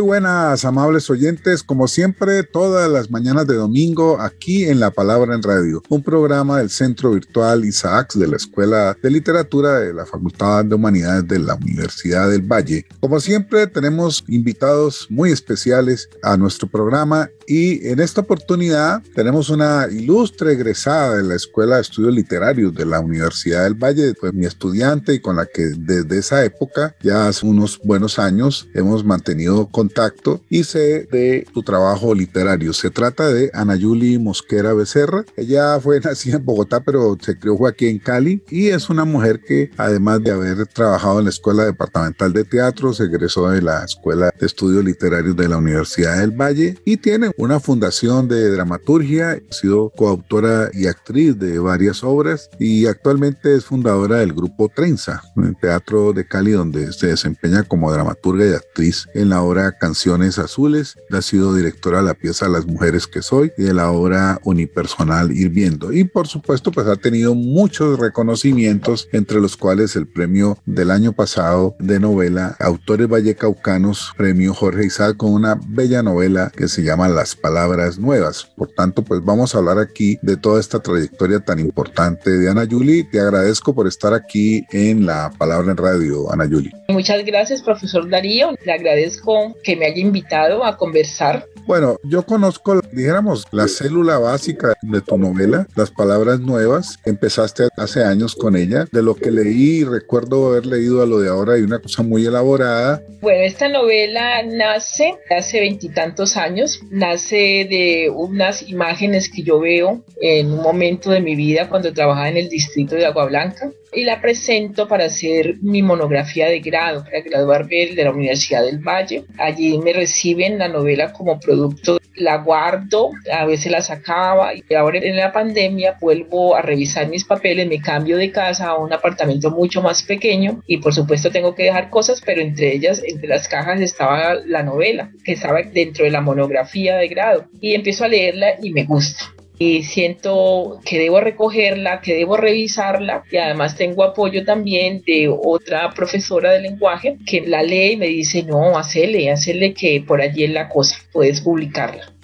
Buenas, amables oyentes. Como siempre, todas las mañanas de domingo, aquí en La Palabra en Radio, un programa del Centro Virtual Isaacs de la Escuela de Literatura de la Facultad de Humanidades de la Universidad del Valle. Como siempre, tenemos invitados muy especiales a nuestro programa y en esta oportunidad tenemos una ilustre egresada de la Escuela de Estudios Literarios de la Universidad del Valle. Fue mi estudiante y con la que desde esa época, ya hace unos buenos años, hemos mantenido contacto y sé de su trabajo literario. Se trata de Ana Yuli Mosquera Becerra. Ella fue nacida en Bogotá, pero se crió aquí en Cali y es una mujer que, además de haber trabajado en la Escuela Departamental de Teatro, se egresó de la Escuela de Estudios Literarios de la Universidad del Valle y tiene una fundación de dramaturgia. Ha sido coautora y actriz de varias obras y actualmente es fundadora del grupo Trenza, un teatro de Cali donde se desempeña como dramaturga y actriz en la obra Canciones Azules, ha sido directora de la pieza Las Mujeres que Soy y de la obra unipersonal Hirviendo. Y por supuesto, pues ha tenido muchos reconocimientos, entre los cuales el premio del año pasado de novela Autores Vallecaucanos, premio Jorge Isaac, con una bella novela que se llama Las Palabras Nuevas. Por tanto, pues vamos a hablar aquí de toda esta trayectoria tan importante de Ana Yuli. Te agradezco por estar aquí en La Palabra en Radio, Ana Yuli. Muchas gracias, profesor Darío. Le agradezco que me haya invitado a conversar. Bueno, yo conozco, dijéramos, la célula básica de tu novela, Las Palabras Nuevas. Empezaste hace años con ella. De lo que leí, recuerdo haber leído a lo de ahora y una cosa muy elaborada. Bueno, esta novela nace hace veintitantos años, nace de unas imágenes que yo veo en un momento de mi vida cuando trabajaba en el distrito de Agua Blanca y la presento para hacer mi monografía de grado, para graduarme de la Universidad del Valle. Allí me reciben la novela como producto, la guardo, a veces la sacaba y ahora en la pandemia vuelvo a revisar mis papeles, me cambio de casa a un apartamento mucho más pequeño y por supuesto tengo que dejar cosas, pero entre ellas, entre las cajas estaba la novela que estaba dentro de la monografía de grado y empiezo a leerla y me gusta y siento que debo recogerla, que debo revisarla y además tengo apoyo también de otra profesora de lenguaje que la lee y me dice, no, hacele, hacele que por allí es la cosa, puedes publicarla.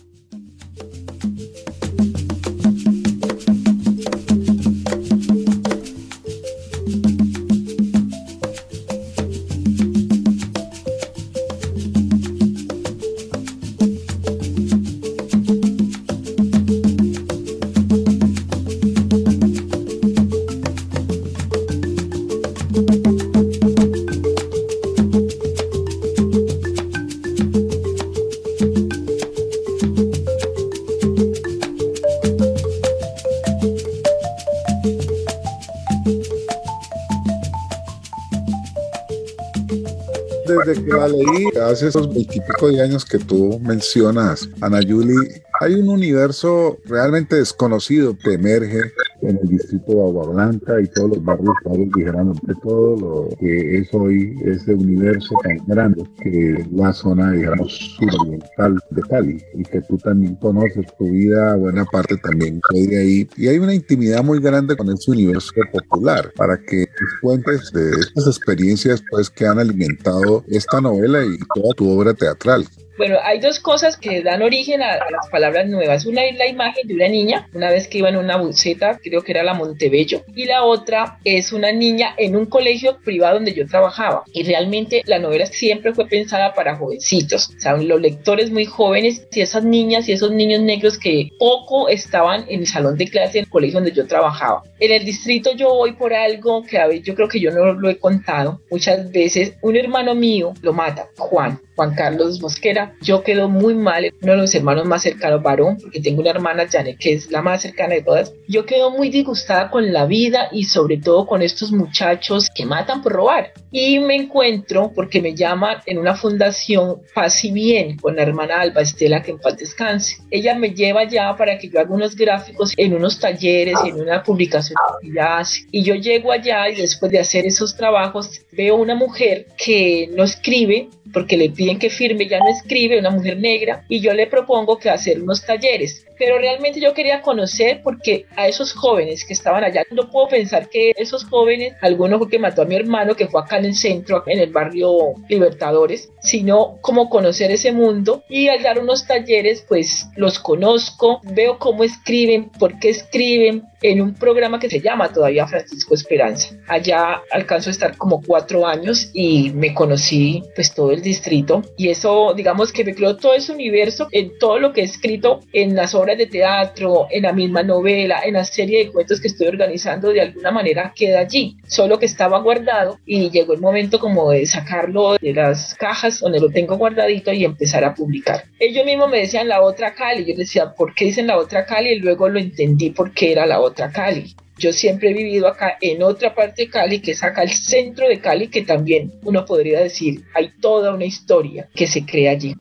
Esos veintipico de años que tú mencionas, Ana Yuli, hay un universo realmente desconocido que emerge en el distrito de Agua Blanca y todos los barrios dijeron de todo lo que es hoy ese universo tan grande que es la zona, digamos, suroriental de Cali y que tú también conoces tu vida, buena parte también de ahí. Y hay una intimidad muy grande con ese universo popular para que cuentes de estas experiencias pues que han alimentado esta novela y toda tu obra teatral. Bueno, hay dos cosas que dan origen a, las palabras nuevas. Una es la imagen de una niña, una vez que iba en una buceta, creo que era la Montebello, y la otra es una niña en un colegio privado donde yo trabajaba. Y realmente la novela siempre fue pensada para jovencitos, o sea, los lectores muy jóvenes y esas niñas y esos niños negros que poco estaban en el salón de clase en el colegio donde yo trabajaba. En el distrito yo voy por algo que a veces yo creo que yo no lo he contado. Muchas veces un hermano mío lo mata, Juan. Juan Carlos Mosquera. Yo quedo muy mal, uno de los hermanos más cercanos, varón, porque tengo una hermana, Janet, que es la más cercana de todas. Yo quedo muy disgustada con la vida y sobre todo con estos muchachos que matan por robar. Y me encuentro, porque me llaman en una fundación Paz y Bien, con la hermana Alba Estela, que en paz descanse. Ella me lleva ya para que yo haga unos gráficos en unos talleres, en una publicación que ella hace. Y yo llego allá y después de hacer esos trabajos, veo una mujer que no escribe, porque le piden que firme, ya no escribe, una mujer negra, y yo le propongo que hacer unos talleres. Pero realmente yo quería conocer porque a esos jóvenes que estaban allá, no puedo pensar que esos jóvenes, alguno fue que mató a mi hermano que fue acá en el centro, en el barrio Libertadores, sino como conocer ese mundo. Y al dar unos talleres pues los conozco, veo cómo escriben, por qué escriben en un programa que se llama todavía Francisco Esperanza. Allá alcanzo a estar como cuatro años y me conocí pues todo el distrito y eso digamos que me creó todo ese universo en todo lo que he escrito en las obras de teatro, en la misma novela, en la serie de cuentos que estoy organizando, de alguna manera queda allí, solo que estaba guardado y llegó el momento como de sacarlo de las cajas donde lo tengo guardadito y empezar a publicar. Ellos mismos me decían la otra Cali, yo decía, ¿por qué dicen la otra Cali? Y luego lo entendí por qué era la otra Cali. Yo siempre he vivido acá en otra parte de Cali, que es acá el centro de Cali, que también uno podría decir, hay toda una historia que se crea allí.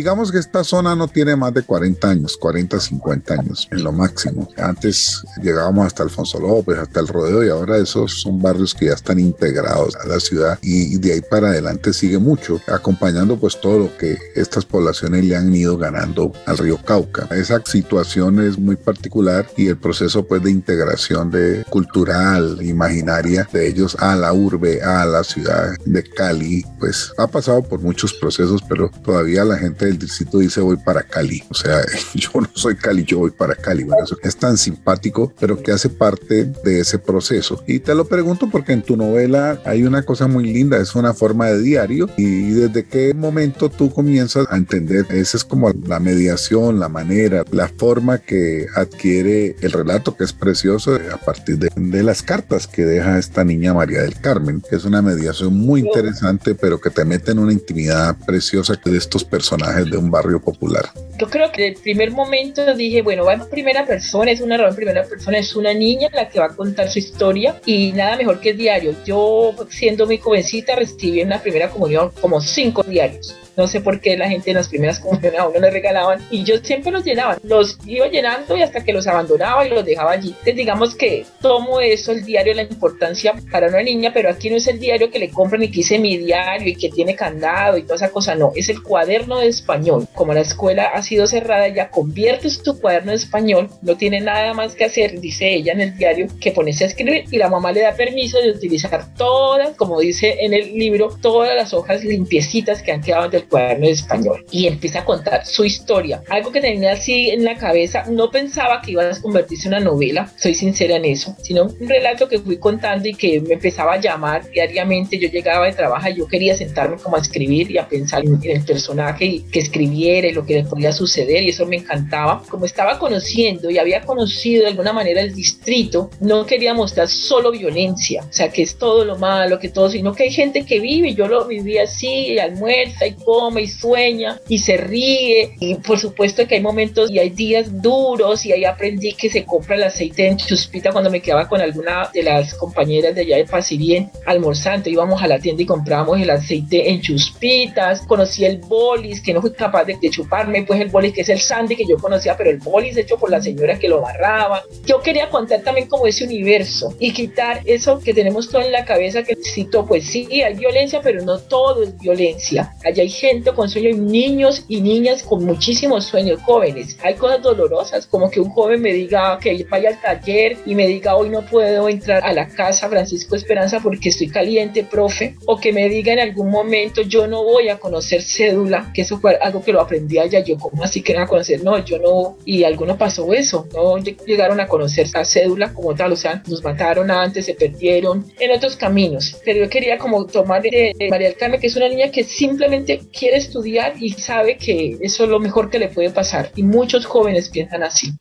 Digamos que esta zona no tiene más de 40 años, 40, 50 años en lo máximo. Antes llegábamos hasta Alfonso López, hasta el Rodeo y ahora esos son barrios que ya están integrados a la ciudad y, de ahí para adelante sigue mucho, acompañando pues todo lo que estas poblaciones le han ido ganando al río Cauca. Esa situación es muy particular y el proceso pues de integración de cultural, imaginaria de ellos a la urbe, a la ciudad de Cali, pues ha pasado por muchos procesos, pero todavía la gente el distrito dice voy para Cali. O sea, yo no soy Cali, yo voy para Cali. Bueno, eso es tan simpático, pero que hace parte de ese proceso. Y te lo pregunto porque en tu novela hay una cosa muy linda, es una forma de diario. Y desde qué momento tú comienzas a entender, esa es como la mediación, la manera, la forma que adquiere el relato, que es precioso a partir de, de las cartas que deja esta niña María del Carmen, que es una mediación muy interesante, pero que te mete en una intimidad preciosa de estos personajes de un barrio popular. Yo creo que el primer momento dije, bueno, va en primera persona, es una en primera persona, es una niña la que va a contar su historia y nada mejor que el diario. Yo, siendo muy jovencita, recibí en la primera comunión como cinco diarios no sé por qué la gente en las primeras comuniones a uno le regalaban y yo siempre los llenaba. Los iba llenando y hasta que los abandonaba y los dejaba allí. Entonces digamos que tomo eso, el diario, la importancia para una niña, pero aquí no es el diario que le compran y que hice mi diario y que tiene candado y toda esa cosa, no, es el cuaderno de español. Como la escuela ha sido cerrada, ya conviertes tu cuaderno de español, no tiene nada más que hacer, dice ella en el diario, que pones a escribir y la mamá le da permiso de utilizar todas, como dice en el libro, todas las hojas limpiecitas que han quedado del cuaderno de español y empieza a contar su historia. Algo que tenía así en la cabeza, no pensaba que iba a convertirse en una novela, soy sincera en eso, sino un relato que fui contando y que me empezaba a llamar diariamente. Yo llegaba de trabajo y yo quería sentarme como a escribir y a pensar en el personaje y que escribiera y lo que le podía suceder y eso me encantaba. Como estaba conociendo y había conocido de alguna manera el distrito, no quería mostrar solo violencia, o sea, que es todo lo malo, que todo, sino que hay gente que vive, yo lo viví así, almuerza y come y sueña y se ríe. Y por supuesto que hay momentos y hay días duros y ahí aprendí que se compra el aceite en chuspita cuando me quedaba con alguna de las compañeras de allá de Pasirien almorzando. Íbamos a la tienda y comprábamos el aceite en chuspitas. Conocí el bolis, que no fui capaz de, chuparme, pues el bolis que es el sandy que yo conocía, pero el bolis hecho por la señora que lo barraba. Yo quería contar también como ese universo y quitar eso que tenemos todo en la cabeza que cito, pues sí, hay violencia, pero no todo es violencia. Allá hay gente con sueños, niños y niñas con muchísimos sueños, jóvenes. Hay cosas dolorosas, como que un joven me diga que vaya al taller y me diga hoy no puedo entrar a la casa Francisco Esperanza porque estoy caliente, profe, o que me diga en algún momento yo no voy a conocer cédula, que eso fue algo que lo aprendí allá, yo como así que no a conocer, no, yo no, y algunos pasó eso, no llegaron a conocer a cédula como tal, o sea, nos mataron antes, se perdieron en otros caminos, pero yo quería como tomar de, María del Carmen, que es una niña que simplemente quiere estudiar y sabe que eso es lo mejor que le puede pasar, y muchos jóvenes piensan así.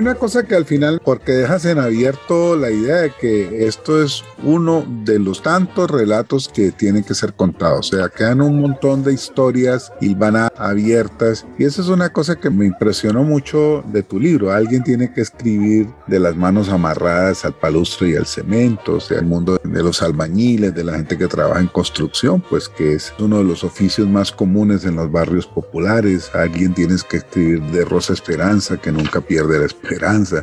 Una cosa que al final, porque dejas en abierto la idea de que esto es uno de los tantos relatos que tienen que ser contados. O sea, quedan un montón de historias y van a, abiertas. Y eso es una cosa que me impresionó mucho de tu libro. Alguien tiene que escribir de las manos amarradas al palustro y al cemento, o sea, el mundo de los albañiles, de la gente que trabaja en construcción, pues que es uno de los oficios más comunes en los barrios populares. Alguien tienes que escribir de Rosa Esperanza, que nunca pierde esperanza.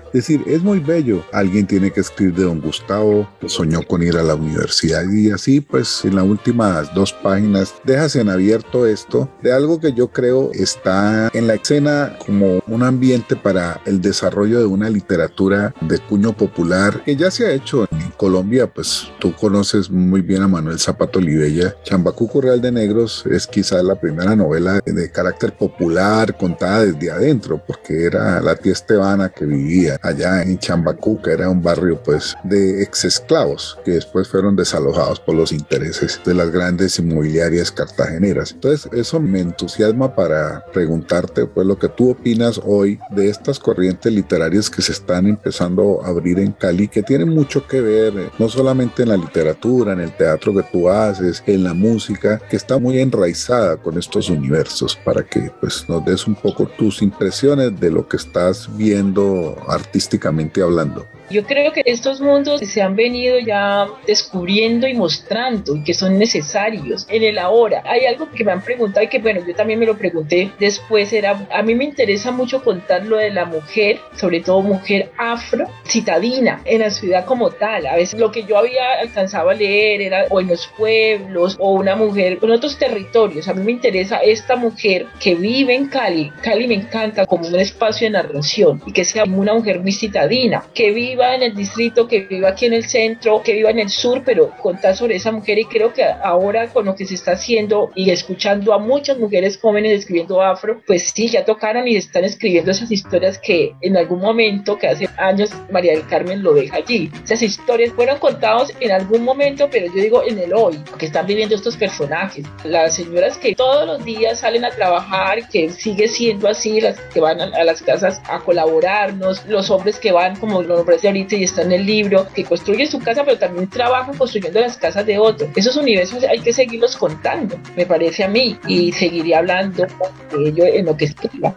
Es decir, es muy bello. Alguien tiene que escribir de don Gustavo, soñó con ir a la universidad y así pues en las últimas dos páginas dejas en abierto esto de algo que yo creo está en la escena como un ambiente para el desarrollo de una literatura de puño popular que ya se ha hecho en Colombia, pues tú conoces muy bien a Manuel Zapato Olivella. Chambacuco Real de Negros es quizás la primera novela de carácter popular contada desde adentro, porque era la tía Esteban que vivía allá en Chambacú, que era un barrio pues de ex esclavos que después fueron desalojados por los intereses de las grandes inmobiliarias cartageneras. Entonces eso me entusiasma para preguntarte pues lo que tú opinas hoy de estas corrientes literarias que se están empezando a abrir en Cali, que tienen mucho que ver eh, no solamente en la literatura, en el teatro que tú haces, en la música, que está muy enraizada con estos universos, para que pues nos des un poco tus impresiones de lo que estás viendo artísticamente hablando. Yo creo que estos mundos se han venido ya descubriendo y mostrando y que son necesarios en el ahora. Hay algo que me han preguntado y que bueno, yo también me lo pregunté después, era, a mí me interesa mucho contar lo de la mujer, sobre todo mujer afro, citadina, en la ciudad como tal. A veces lo que yo había alcanzado a leer era o en los pueblos o una mujer en otros territorios. A mí me interesa esta mujer que vive en Cali. Cali me encanta como un espacio de narración y que sea una mujer muy citadina, que vive viva en el distrito, que viva aquí en el centro, que viva en el sur, pero contar sobre esa mujer y creo que ahora con lo que se está haciendo y escuchando a muchas mujeres jóvenes escribiendo afro, pues sí, ya tocaron y están escribiendo esas historias que en algún momento, que hace años María del Carmen lo deja allí. Esas historias fueron contadas en algún momento, pero yo digo en el hoy, que están viviendo estos personajes. Las señoras que todos los días salen a trabajar, que sigue siendo así, las que van a, las casas a colaborarnos, los hombres que van, como los hombres ahorita y está en el libro, que construye su casa, pero también trabaja construyendo las casas de otros. Esos universos hay que seguirlos contando, me parece a mí, y seguiría hablando de ello en lo que escriba.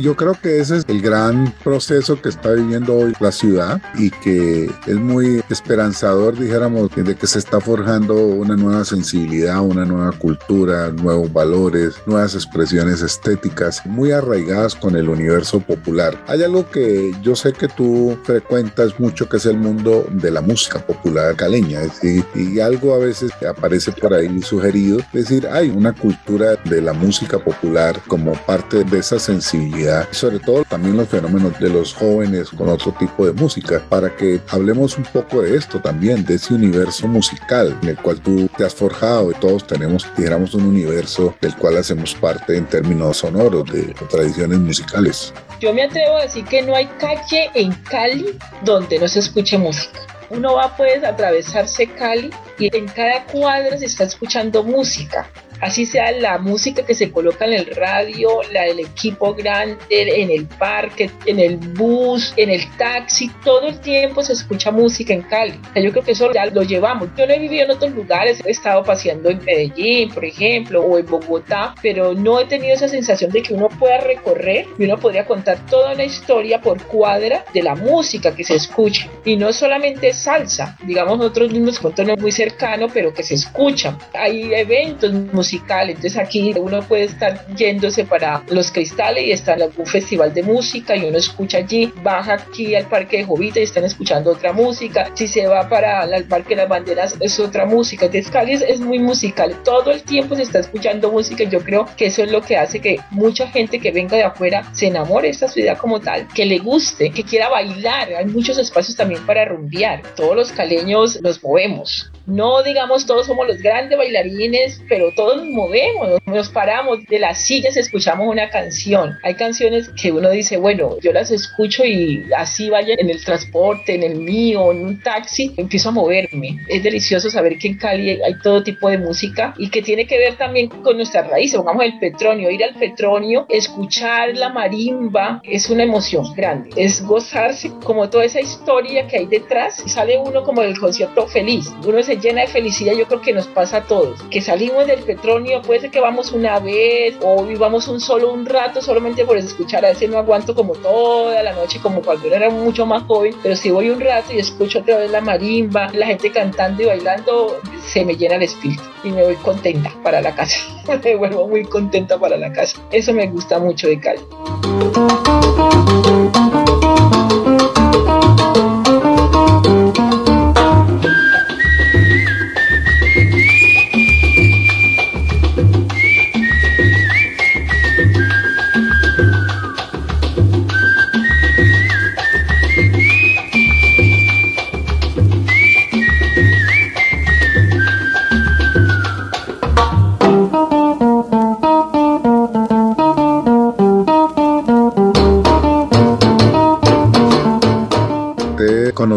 Yo creo que ese es el gran proceso que está viviendo hoy la ciudad y que es muy esperanzador, dijéramos, de que se está forjando una nueva sensibilidad, una nueva cultura, nuevos valores, nuevas expresiones estéticas muy arraigadas con el universo popular. Hay algo que yo sé que tú frecuentas mucho que es el mundo de la música popular caleña, es decir, y algo a veces aparece por ahí sugerido, es decir, hay una cultura de la música popular como parte de esa sensibilidad sobre todo también los fenómenos de los jóvenes con otro tipo de música, para que hablemos un poco de esto también, de ese universo musical en el cual tú te has forjado y todos tenemos, dijéramos, un universo del cual hacemos parte en términos sonoros de tradiciones musicales. Yo me atrevo a decir que no hay calle en Cali donde no se escuche música. Uno va pues a atravesarse Cali y en cada cuadra se está escuchando música así sea la música que se coloca en el radio, la del equipo grande, en el parque, en el bus, en el taxi, todo el tiempo se escucha música en Cali. Yo creo que eso ya lo llevamos. Yo no he vivido en otros lugares, he estado paseando en Medellín, por ejemplo, o en Bogotá, pero no he tenido esa sensación de que uno pueda recorrer y uno podría contar toda una historia por cuadra de la música que se escucha. Y no solamente salsa, digamos nosotros mismos con tono muy cercano, pero que se escucha. Hay eventos musicales entonces aquí uno puede estar yéndose para los cristales y está en algún festival de música y uno escucha allí, baja aquí al Parque de Jovita y están escuchando otra música. Si se va para el Parque de las Banderas es otra música. Entonces Cali es, muy musical. Todo el tiempo se está escuchando música y yo creo que eso es lo que hace que mucha gente que venga de afuera se enamore de esta ciudad como tal, que le guste, que quiera bailar. Hay muchos espacios también para rumbear. Todos los caleños nos movemos. No digamos todos somos los grandes bailarines, pero todos nos movemos, nos paramos de las sillas, escuchamos una canción. Hay canciones que uno dice, bueno, yo las escucho y así vaya en el transporte, en el mío, en un taxi, empiezo a moverme. Es delicioso saber que en Cali hay todo tipo de música y que tiene que ver también con nuestras raíces. Pongamos el Petronio, ir al Petronio, escuchar la marimba, es una emoción grande. Es gozarse como toda esa historia que hay detrás. Sale uno como del concierto feliz. Uno se llena de felicidad, yo creo que nos pasa a todos, que salimos del Petronio, puede ser que vamos una vez o vivamos un solo un rato solamente por escuchar, a veces no aguanto como toda la noche como cuando era mucho más joven, pero si voy un rato y escucho otra vez la marimba, la gente cantando y bailando, se me llena el espíritu y me voy contenta para la casa, me vuelvo muy contenta para la casa, eso me gusta mucho de Cali.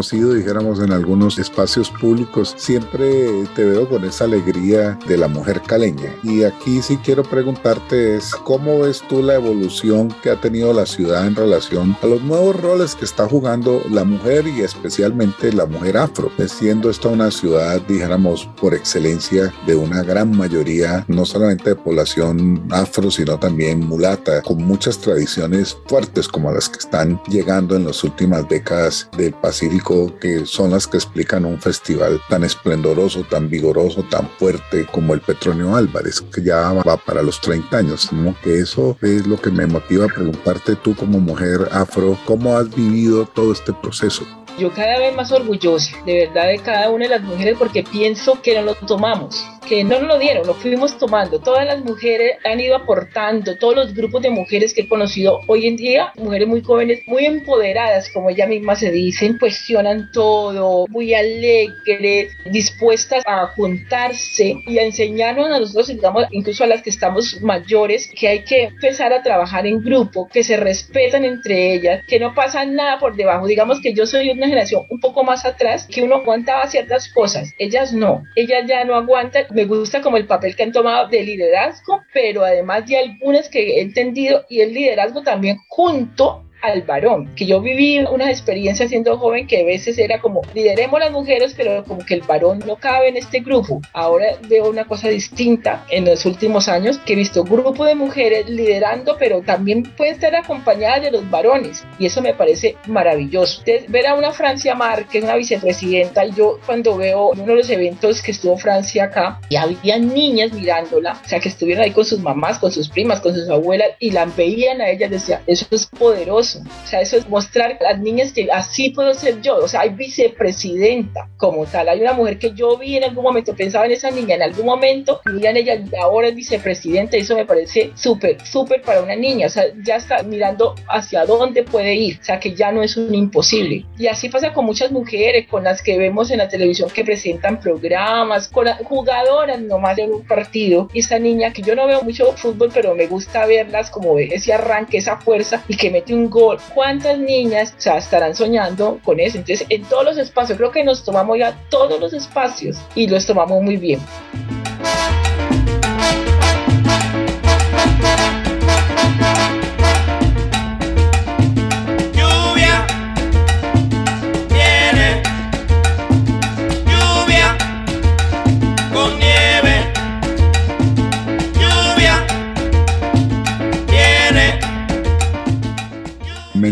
Conocido, dijéramos, en algunos espacios públicos, siempre te veo con esa alegría de la mujer caleña. Y aquí sí quiero preguntarte es, ¿cómo ves tú la evolución que ha tenido la ciudad en relación a los nuevos roles que está jugando la mujer y especialmente la mujer afro? Siendo esta una ciudad, dijéramos, por excelencia de una gran mayoría, no solamente de población afro, sino también mulata, con muchas tradiciones fuertes como las que están llegando en las últimas décadas del Pacífico que son las que explican un festival tan esplendoroso, tan vigoroso, tan fuerte como el Petronio Álvarez, que ya va para los 30 años. ¿no? Que eso es lo que me motiva a preguntarte tú como mujer afro, ¿cómo has vivido todo este proceso? Yo cada vez más orgullosa, de verdad, de cada una de las mujeres porque pienso que no lo tomamos que no nos lo dieron, lo fuimos tomando. Todas las mujeres han ido aportando, todos los grupos de mujeres que he conocido hoy en día, mujeres muy jóvenes, muy empoderadas, como ella misma se dicen, cuestionan todo, muy alegres, dispuestas a juntarse y a enseñarnos a nosotros, digamos, incluso a las que estamos mayores, que hay que empezar a trabajar en grupo, que se respetan entre ellas, que no pasa nada por debajo. Digamos que yo soy una generación un poco más atrás, que uno aguantaba ciertas cosas, ellas no, ellas ya no aguantan me gusta como el papel que han tomado de liderazgo, pero además de algunas que he entendido y el liderazgo también junto al varón, que yo viví unas experiencias siendo joven que a veces era como lideremos las mujeres, pero como que el varón no cabe en este grupo. Ahora veo una cosa distinta en los últimos años, que he visto grupo de mujeres liderando, pero también puede estar acompañada de los varones, y eso me parece maravilloso. ver a una Francia Márquez, una vicepresidenta, y yo cuando veo uno de los eventos que estuvo Francia acá, y había niñas mirándola, o sea, que estuvieron ahí con sus mamás, con sus primas, con sus abuelas, y la veían a ella, decía, eso es poderoso eso. O sea, eso es mostrar a las niñas que así puedo ser yo. O sea, hay vicepresidenta como tal. Hay una mujer que yo vi en algún momento, pensaba en esa niña en algún momento, y en ella ahora es vicepresidenta. Eso me parece súper, súper para una niña. O sea, ya está mirando hacia dónde puede ir. O sea, que ya no es un imposible. Y así pasa con muchas mujeres con las que vemos en la televisión que presentan programas, con jugadoras nomás de un partido. Y esa niña que yo no veo mucho fútbol, pero me gusta verlas como ese arranque, esa fuerza y que mete un gol. ¿Cuántas niñas o estarán soñando con eso? Entonces, en todos los espacios, creo que nos tomamos ya todos los espacios y los tomamos muy bien.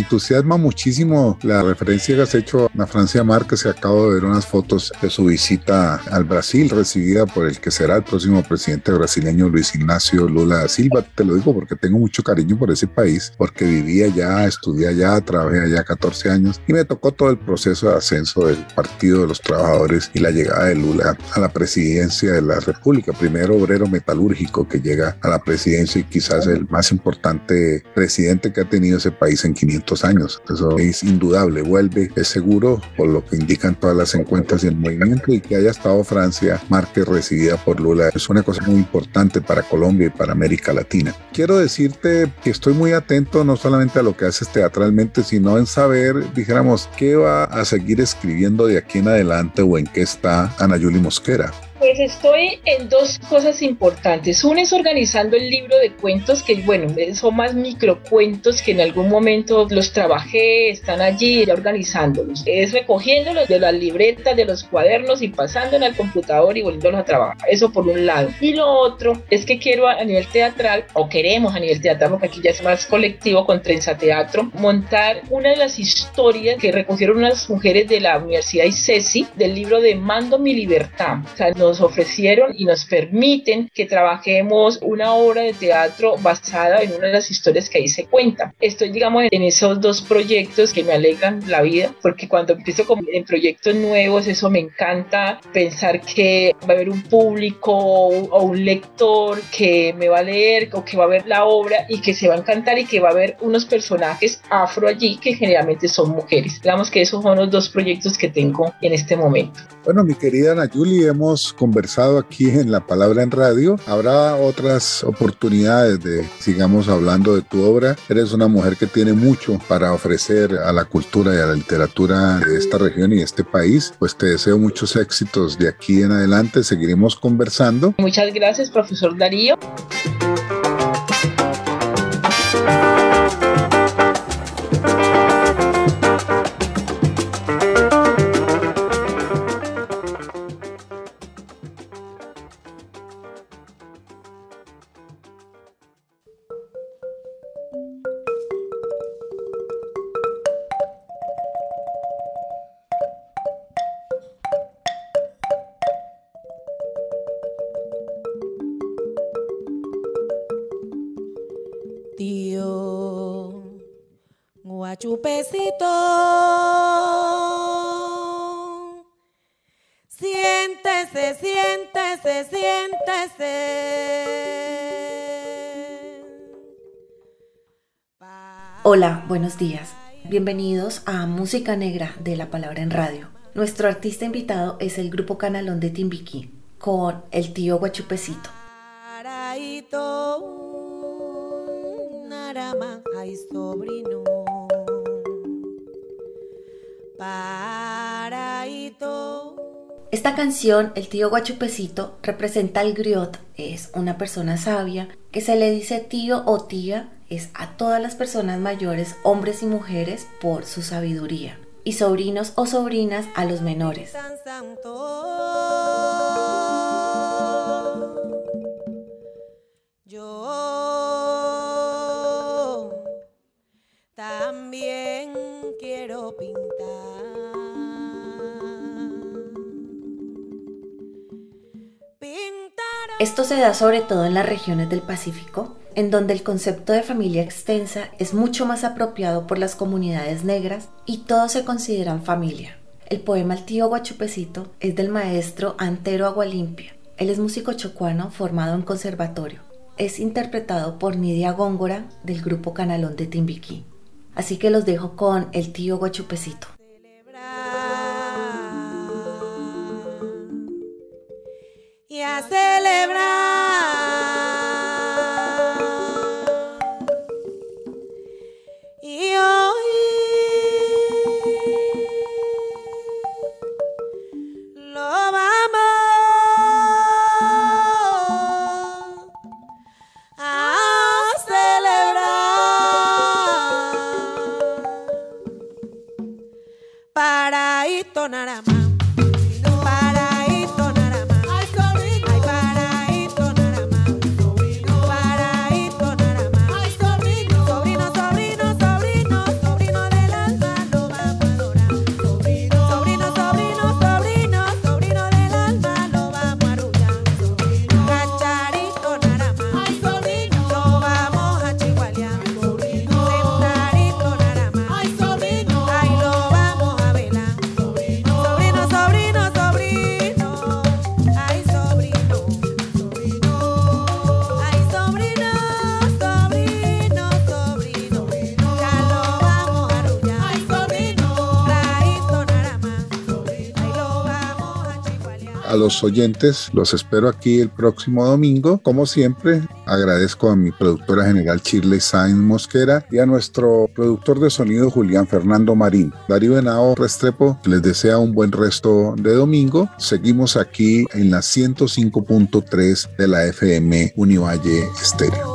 Entusiasma muchísimo la referencia que has hecho a Francia Márquez, que acabo de ver unas fotos de su visita al Brasil, recibida por el que será el próximo presidente brasileño Luis Ignacio Lula Silva. Te lo digo porque tengo mucho cariño por ese país, porque viví allá, estudié allá, trabajé allá 14 años y me tocó todo el proceso de ascenso del Partido de los Trabajadores y la llegada de Lula a la presidencia de la República. Primero obrero metalúrgico que llega a la presidencia y quizás el más importante presidente que ha tenido ese país en 500 años. Eso es indudable, vuelve, es seguro, por lo que indican todas las encuestas y el movimiento, y que haya estado Francia, Márquez recibida por Lula, es una cosa muy importante para Colombia y para América Latina. Quiero decirte que estoy muy atento no solamente a lo que haces teatralmente, sino en saber, dijéramos, qué va a seguir escribiendo de aquí en adelante o en qué está Ana Yuli Mosquera. Pues estoy en dos cosas importantes. Una es organizando el libro de cuentos, que bueno, son más microcuentos que en algún momento los trabajé, están allí organizándolos. Es recogiéndolos de las libretas, de los cuadernos y pasándolos al computador y volviéndolos a trabajar. Eso por un lado. Y lo otro es que quiero a nivel teatral, o queremos a nivel teatral, porque aquí ya es más colectivo con Trenza Teatro, montar una de las historias que recogieron unas mujeres de la Universidad ICESI del libro de Mando mi Libertad. O sea, nos ofrecieron y nos permiten que trabajemos una obra de teatro basada en una de las historias que ahí se cuenta. Estoy, digamos, en esos dos proyectos que me alegran la vida, porque cuando empiezo con, en proyectos nuevos, eso me encanta pensar que va a haber un público o un lector que me va a leer o que va a ver la obra y que se va a encantar y que va a haber unos personajes afro allí que generalmente son mujeres. Digamos que esos son los dos proyectos que tengo en este momento. Bueno, mi querida Ana Julie, hemos conversado aquí en La Palabra en Radio. Habrá otras oportunidades de sigamos hablando de tu obra. Eres una mujer que tiene mucho para ofrecer a la cultura y a la literatura de esta región y este país. Pues te deseo muchos éxitos de aquí en adelante. Seguiremos conversando. Muchas gracias, profesor Darío. Hola, buenos días. Bienvenidos a Música Negra de la Palabra en Radio. Nuestro artista invitado es el grupo Canalón de Timbiquí con el tío Guachupecito. Esta canción, El tío Guachupecito, representa al griot, es una persona sabia, que se le dice tío o tía, es a todas las personas mayores, hombres y mujeres, por su sabiduría, y sobrinos o sobrinas a los menores. Esto se da sobre todo en las regiones del Pacífico, en donde el concepto de familia extensa es mucho más apropiado por las comunidades negras y todos se consideran familia. El poema El tío Guachupecito es del maestro Antero Agualimpia. Él es músico chocuano formado en conservatorio. Es interpretado por Nidia Góngora del grupo Canalón de Timbiquí. Así que los dejo con El tío Guachupecito. Y a celebrar. Los oyentes. Los espero aquí el próximo domingo. Como siempre, agradezco a mi productora general Chirley Sainz Mosquera y a nuestro productor de sonido Julián Fernando Marín. Darío Henao Restrepo les desea un buen resto de domingo. Seguimos aquí en la 105.3 de la FM Univalle Estéreo.